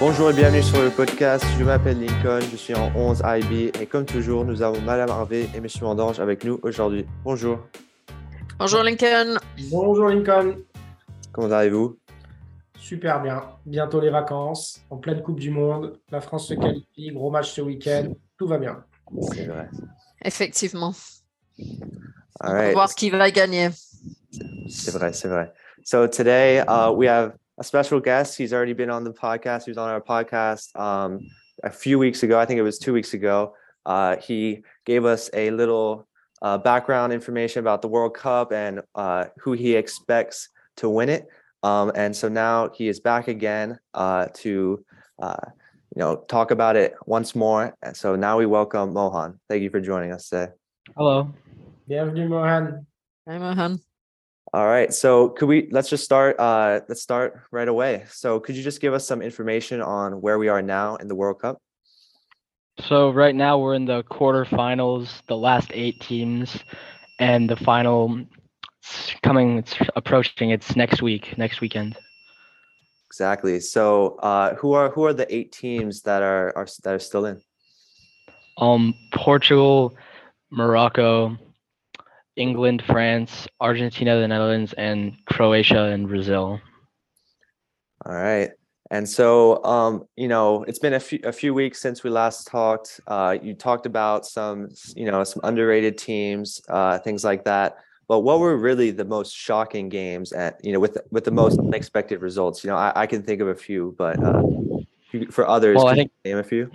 Bonjour et bienvenue sur le podcast. Je m'appelle Lincoln, je suis en 11 IB et comme toujours, nous avons Madame Harvey et Monsieur Mandange avec nous aujourd'hui. Bonjour. Bonjour Lincoln. Bonjour Lincoln. Comment allez-vous? Super bien. Bientôt les vacances, en pleine Coupe du Monde. La France se qualifie, gros match ce week-end. Tout va bien. C'est vrai. Effectivement. All On va right. voir qui va gagner. C'est vrai, c'est vrai. So today uh, we have a special guest. He's already been on the podcast. He was on our podcast um, a few weeks ago. I think it was two weeks ago. Uh, he gave us a little uh, background information about the World Cup and uh, who he expects to win it. Um, and so now he is back again uh, to, uh, you know, talk about it once more. And so now we welcome Mohan. Thank you for joining us today. Hello. Bienvenue Mohan. Hi, Mohan. All right. So could we let's just start uh let's start right away. So could you just give us some information on where we are now in the World Cup? So right now we're in the quarterfinals, the last eight teams, and the final it's coming. It's approaching. It's next week, next weekend. Exactly. So uh who are who are the eight teams that are are that are still in? Um, Portugal, Morocco, England, France, Argentina, the Netherlands, and Croatia and Brazil. All right. And so um you know, it's been a few a few weeks since we last talked. Uh you talked about some you know, some underrated teams, uh things like that. But what were really the most shocking games at you know with with the most unexpected results? You know, I, I can think of a few, but uh for others, Well, I think- name a few.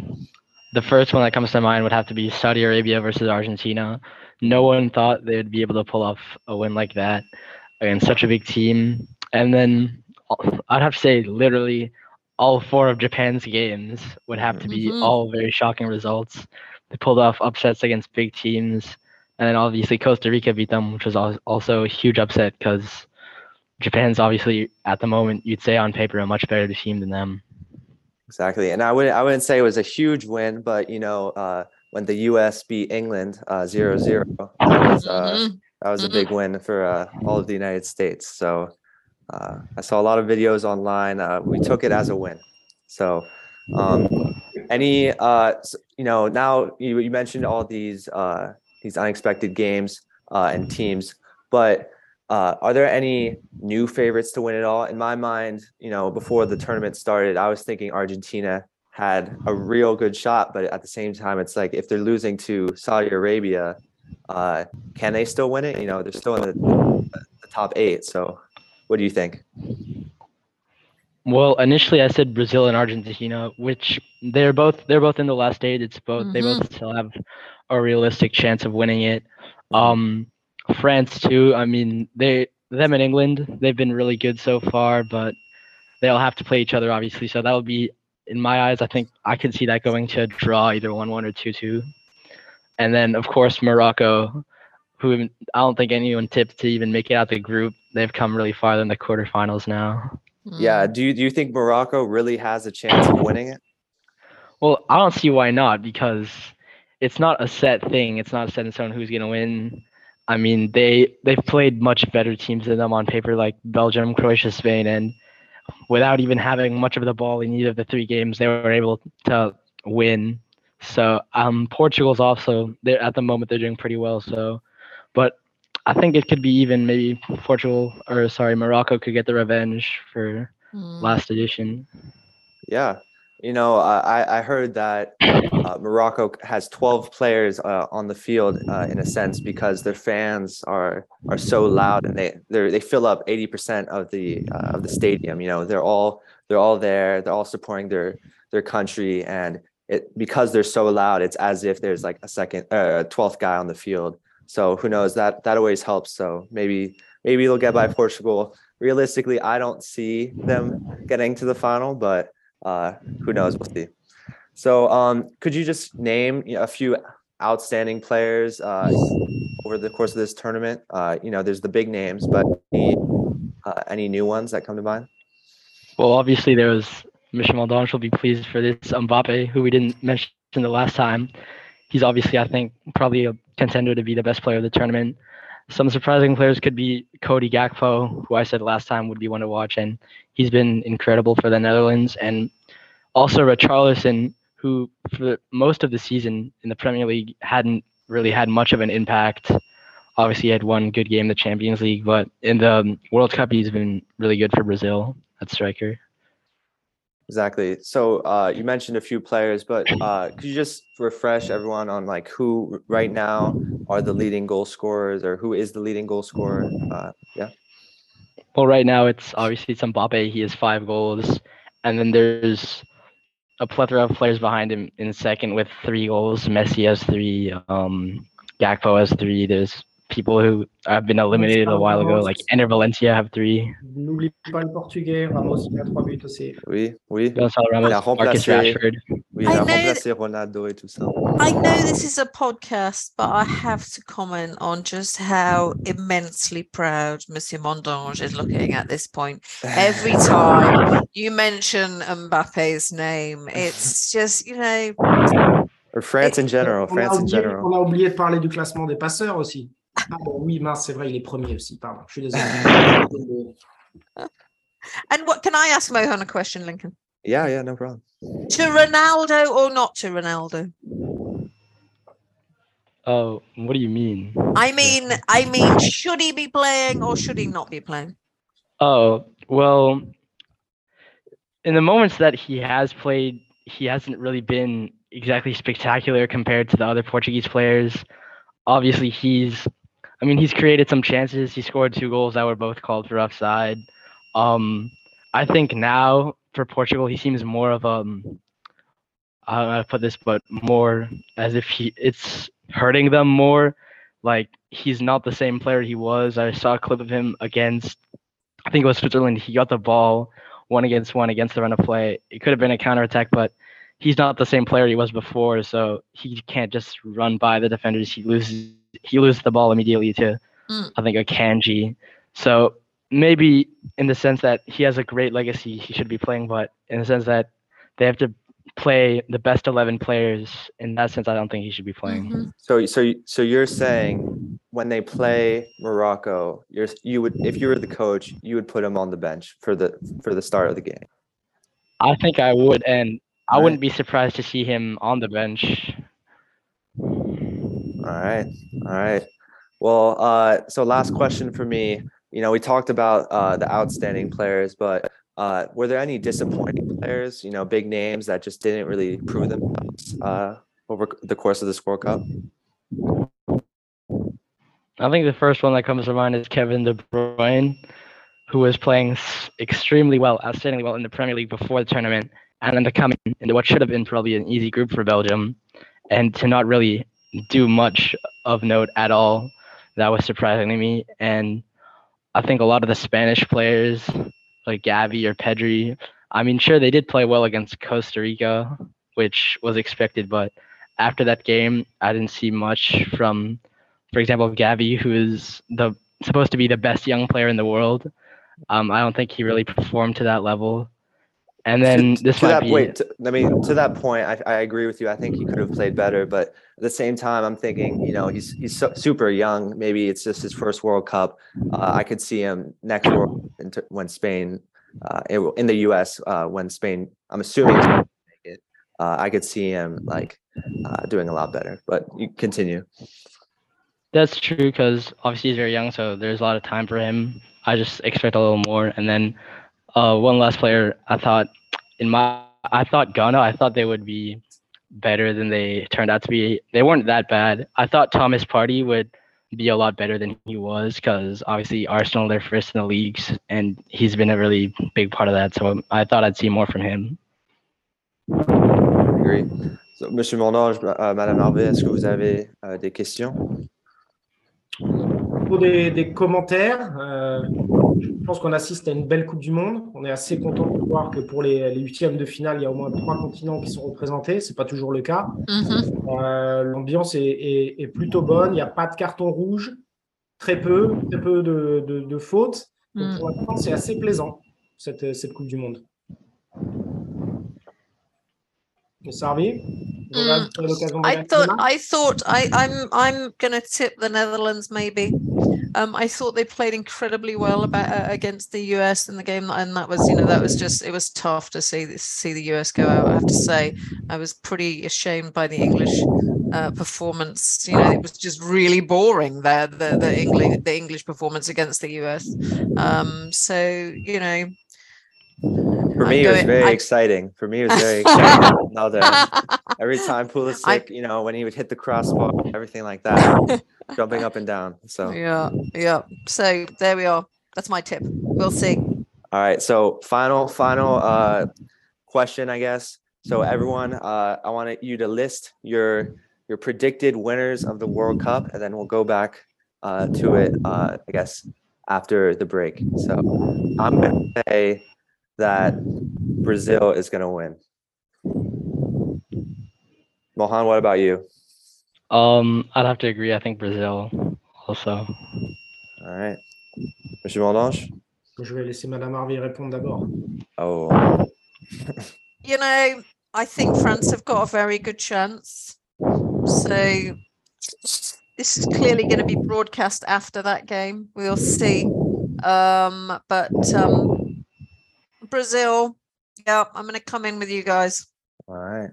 The first one that comes to mind would have to be Saudi Arabia versus Argentina. No one thought they would be able to pull off a win like that against such a big team. And then I'd have to say, literally, all four of Japan's games would have to be Mhm. all very shocking results. They pulled off upsets against big teams. And then obviously Costa Rica beat them, which was also a huge upset because Japan's obviously, at the moment, you'd say on paper, a much better team than them. Exactly. And I wouldn't I wouldn't say it was a huge win, but you know, uh when the US beat England uh 0-0, that was uh Mhm. that was a Mhm. big win for uh all of the United States. So uh I saw a lot of videos online. Uh we took it as a win. So um any uh you know, now you, you mentioned all these uh these unexpected games uh and teams, but uh, are there any new favorites to win it all? In my mind, you know, before the tournament started, I was thinking Argentina had a real good shot, but at the same time, it's like if they're losing to Saudi Arabia, uh, can they still win it? You know, they're still in the, the top eight. So, what do you think? Well, initially I said Brazil and Argentina, which they're both they're both in the last eight. It's both they both still have a realistic chance of winning it. Um, France too. I mean, they them and England they've been really good so far, but they'll have to play each other obviously. So that would be in my eyes. I think I could see that going to a draw, either one one or two two. And then of course Morocco, who I don't think anyone tipped to even make it out the group. They've come really far in the quarterfinals now. Yeah. Do you do you think Morocco really has a chance of winning it? Well, I don't see why not because it's not a set thing. It's not a set in stone who's gonna win. I mean, they they've played much better teams than them on paper, like Belgium, Croatia, Spain, and without even having much of the ball in either of the three games, they were able to win. So um, Portugal's also they're at the moment they're doing pretty well. So, but I think it could be even maybe Portugal or sorry Morocco could get the revenge for Mhm. last edition. Yeah. You know, I I heard that uh, Morocco has 12 players uh, on the field uh, in a sense because their fans are are so loud and they they they fill up 80% of the uh, of the stadium. You know, they're all they're all there. They're all supporting their their country and it because they're so loud. It's as if there's like a second uh, a 12th guy on the field. So who knows? That that always helps. So maybe maybe they'll get by Portugal. Realistically, I don't see them getting to the final, but uh, who knows? We'll see. So, um, could you just name a few outstanding players uh, over the course of this tournament? Uh, you know, there's the big names, but any, uh, any new ones that come to mind? Well, obviously there was Michel Mondange will be pleased for this Mbappe, who we didn't mention the last time. He's obviously, I think, probably a contender to be the best player of the tournament. Some surprising players could be Cody Gakpo, who I said last time would be one to watch, and he's been incredible for the Netherlands. And also Richarlison, who for most of the season in the Premier League hadn't really had much of an impact. Obviously, he had one good game in the Champions League, but in the World Cup, he's been really good for Brazil at striker. Exactly. So uh, you mentioned a few players, but uh, could you just refresh everyone on like who right now are the leading goal scorers, or who is the leading goal scorer? Uh, yeah. Well, right now it's obviously it's Mbappe. He has five goals, and then there's a plethora of players behind him in second with three goals. Messi has three. Um, Gakpo has three. There's people who have been eliminated a while ago, like Enner Valencia have three. N'oublie pas le portugais, Ramos il a trois buts aussi. Oui, oui. Gonzalo Ramos, Il a Marcus Rashford. Oui, il I a know that- remplacé Ronaldo et tout ça. I know this is a podcast, but I have to comment on just how immensely proud Monsieur Mondange is looking at this point. Every time you mention Mbappe's name, it's just, you know, Or France in general. France in general. on a oublié de parler du classement des passeurs aussi. Ah bon, oui, mince, c'est vrai, il est premier aussi, pardon. Je suis désolé. and what can I ask Mohan a question, Lincoln? Yeah, yeah, no problem. To Ronaldo or not to Ronaldo? Oh, what do you mean? I mean, I mean, should he be playing or should he not be playing? Oh, well, in the moments that he has played, he hasn't really been exactly spectacular compared to the other Portuguese players. Obviously, he's, I mean, he's created some chances. He scored two goals that were both called for offside. Um, I think now for Portugal, he seems more of um, I don't know how to put this, but more as if he it's hurting them more. Like he's not the same player he was. I saw a clip of him against I think it was Switzerland. He got the ball one against one against the run of play. It could have been a counterattack, but he's not the same player he was before. So he can't just run by the defenders. He loses he loses the ball immediately to Mm. I think Akanji. So maybe in the sense that he has a great legacy, he should be playing, but in the sense that they have to play the best eleven players, in that sense I don't think he should be playing. Mhm. So, so, so you're saying when they play Morocco, you're you would if you were the coach, you would put him on the bench for the for the start of the game. I think I would, and I Right. wouldn't be surprised to see him on the bench. All right. All right. Well, uh, so last question for me. You know, we talked about uh, the outstanding players, but uh, were there any disappointing players? You know, big names that just didn't really prove themselves uh, over the course of this World Cup. I think the first one that comes to mind is Kevin De Bruyne, who was playing extremely well, outstandingly well in the Premier League before the tournament, and then to come into what should have been probably an easy group for Belgium, and to not really do much of note at all. That was surprising to me, and I think a lot of the Spanish players, like Gavi or Pedri, I mean, sure they did play well against Costa Rica, which was expected, but after that game, I didn't see much from for example, Gavi, who is the supposed to be the best young player in the world. Um, I don't think he really performed to that level. And then to, this to might that be point, to, I mean, to that point, I, I agree with you. I think he could have played better, but at the same time, I'm thinking, you know, he's he's so, super young. Maybe it's just his first World Cup. Uh, I could see him next World when Spain, uh, in the U.S. Uh, when Spain, I'm assuming Spain will make it. Uh, I could see him like uh, doing a lot better. But you continue. that's true because obviously he's very young, so there's a lot of time for him. I just expect a little more. And then uh, one last player, I thought in my I thought Ghana, I thought they would be better than they turned out to be. They weren't that bad. I thought Thomas Partey would be a lot better than he was because obviously Arsenal they're first in the leagues and he's been a really big part of that. So I thought I'd see more from him. Agree. So, Monsieur Mondange, euh, Madame Harvey, est-ce que vous avez euh, des questions? Des, des commentaires, euh, je pense qu'on assiste à une belle Coupe du Monde. On est assez content de voir que pour les, huitièmes de finale, il y a au moins trois continents qui sont représentés. C'est pas toujours le cas. Mhm. Euh, L'ambiance est, est- est plutôt bonne. Il n'y a pas de carton rouge, très peu, très peu de, de- de fautes. Donc Mm. pour l'instant, c'est assez plaisant cette, cette Coupe du Monde. Aurez Mm. I thought I thought I I'm I'm gonna tip the Netherlands maybe. Um, I thought they played incredibly well about uh, against the US in the game, and that was, you know, that was just it was tough to see see the US go out. I have to say, I was pretty ashamed by the English uh, performance. You know, it was just really boring there the the English the English performance against the US. Um, so you know, For me, it was very I- exciting. For me, it was very exciting. Now that every time Pulisic, you know, when he would hit the crossbar, everything like that, jumping up and down. So, yeah, yeah. So there we are. That's my tip. We'll see. all right. So, final, final uh, question, I guess. So, everyone, uh, I want you to list your your predicted winners of the World Cup, and then we'll go back uh, to it. Uh, I guess after the break. So, I'm gonna say that Brazil is gonna win. Mohan, what about you? Um, I'd have to agree. I think Brazil also. All right. Monsieur Mondange? Je vais laisser Madame Harvey répondre d'abord. Oh, You know, I think France have got a very good chance. So this is clearly going to be broadcast after that game. We'll see. Um, but um, Brazil, yeah, I'm going to come in with you guys. all right.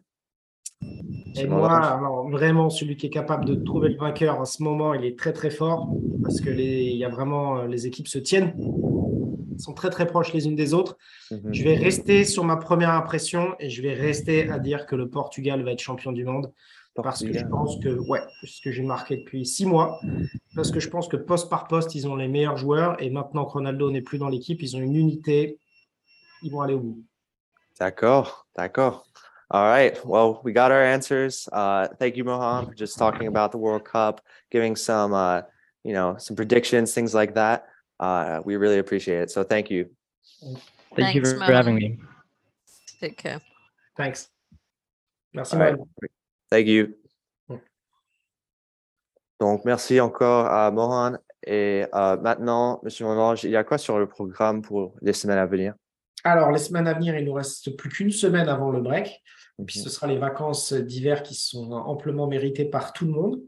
Et moi, alors, vraiment, celui qui est capable de trouver le vainqueur en ce moment, il est très très fort parce que les, il y a vraiment euh, les équipes se tiennent, Elles sont très très proches les unes des autres. Mhm. Je vais rester sur ma première impression et je vais rester à dire que le Portugal va être champion du monde parce que je pense que ouais, c'est ce que j'ai marqué depuis six mois, parce que je pense que poste par poste ils ont les meilleurs joueurs et maintenant que Ronaldo n'est plus dans l'équipe, ils ont une unité, ils vont aller au bout. D'accord, d'accord. All right. Well, we got our answers. Uh, thank you, Mohan, for just talking about the World Cup, giving some, uh, you know, some predictions, things like that. Uh, we really appreciate it. So thank you. Thank you for, for having me. Take care. Thanks. Merci. All right. Mohamed. Thank you. Mm. Donc, merci encore à Mohan. Et euh, maintenant, Monsieur Mondange, il y a quoi sur le programme pour les semaines à venir? Alors, les semaines à venir, il nous reste plus qu'une semaine avant le break. Et puis, ce sera les vacances d'hiver qui sont amplement méritées par tout le monde.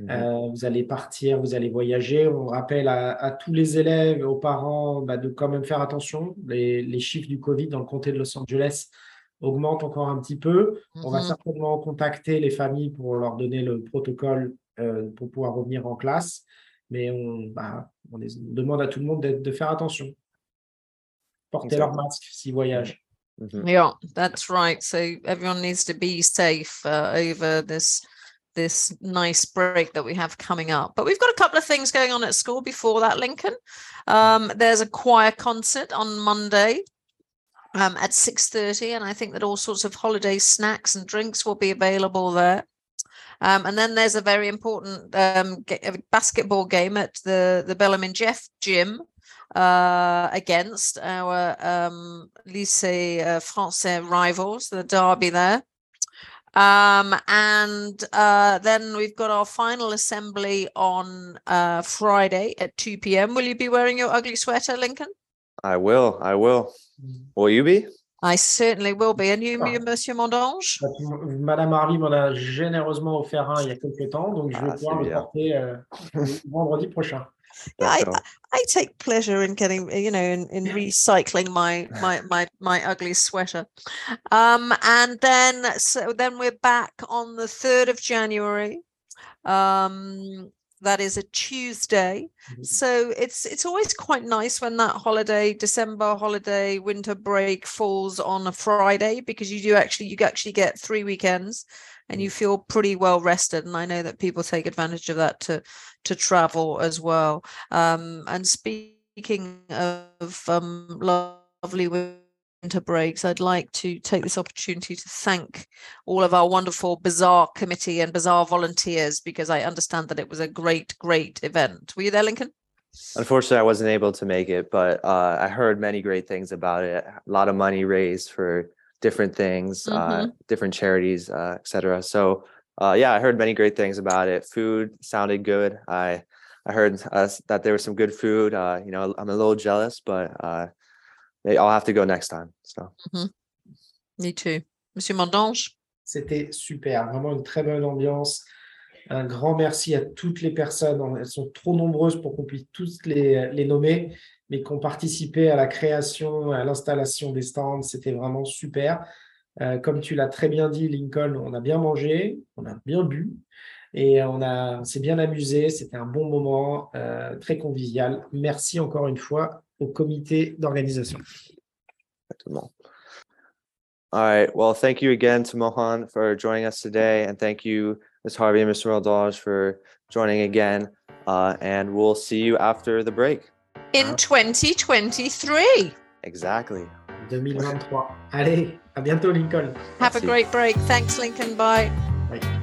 Mhm. Euh, vous allez partir, vous allez voyager. On rappelle à, à tous les élèves, aux parents, bah, de quand même faire attention. Les, les chiffres du Covid dans le comté de Los Angeles augmentent encore un petit peu. On va Mhm. certainement contacter les familles pour leur donner le protocole euh, pour pouvoir revenir en classe. Mais on, bah, on les- on demande à tout le monde de faire attention. Porter leur masque s'ils voyagent. Mhm. Yeah, that's right. So everyone needs to be safe uh, over this this nice break that we have coming up. But we've got a couple of things going on at school before that, Lincoln. Um, there's a choir concert on Monday um, at 6.30 and I think that all sorts of holiday snacks and drinks will be available there. Um, and then there's a very important um, ga- basketball game at the, the Bellarmine Jeff gym uh, against our um, lycée uh, français rivals, the derby there. Um, and uh, then we've got our final assembly on uh, Friday at 2 p.m. Will you be wearing your ugly sweater, Lincoln? I will. I will. Will you be? I certainly will be. And you, Ah. Monsieur Mondange? Madame Harvey m'en a généreusement offert un il y a quelques temps, donc je vais Ah, pouvoir c'est le porter euh, vendredi prochain. Yeah, I, I take pleasure in getting, you know, in, in recycling my my my my ugly sweater. Um, and then so then we're back on the third of January. Um, that is a Tuesday. Mhm. So it's it's always quite nice when that holiday, December holiday, winter break falls on a Friday because you do actually you actually get three weekends and you feel pretty well rested. And I know that people take advantage of that to to travel as well. Um, and speaking of um, lovely winter breaks, I'd like to take this opportunity to thank all of our wonderful Bazaar committee and Bazaar volunteers because I understand that it was a great, great event. Were you there, Lincoln? Unfortunately, I wasn't able to make it, but uh, I heard many great things about it. A lot of money raised for different things, uh, different charities, uh, etc. So, uh, yeah, I heard many great things about it. Food sounded good. I I heard uh, that there was some good food. Uh, you know, I'm a little jealous, but uh, I'll have to go next time. So, Me too. Monsieur Mondange? C'était super, vraiment une très bonne ambiance. Un grand merci à toutes les personnes. Elles sont trop nombreuses pour qu'on puisse tous les, les nommer, mais qui ont participé à la création, à l'installation des stands. C'était vraiment super. Euh, comme tu l'as très bien dit, Lincoln, on a bien mangé, on a bien bu et on, a, on s'est bien amusé. C'était un bon moment, euh, très convivial. Merci encore une fois au comité d'organisation. All right. Well, thank you again to Mohan for joining us today. And thank you, Ms. Harvey and Mr. Roldage for joining again. Uh, and we'll see you after the break. In 2023. Exactly. 2023. Allez, à Lincoln. Have a Merci. great break. Thanks, Lincoln. Bye. Bye.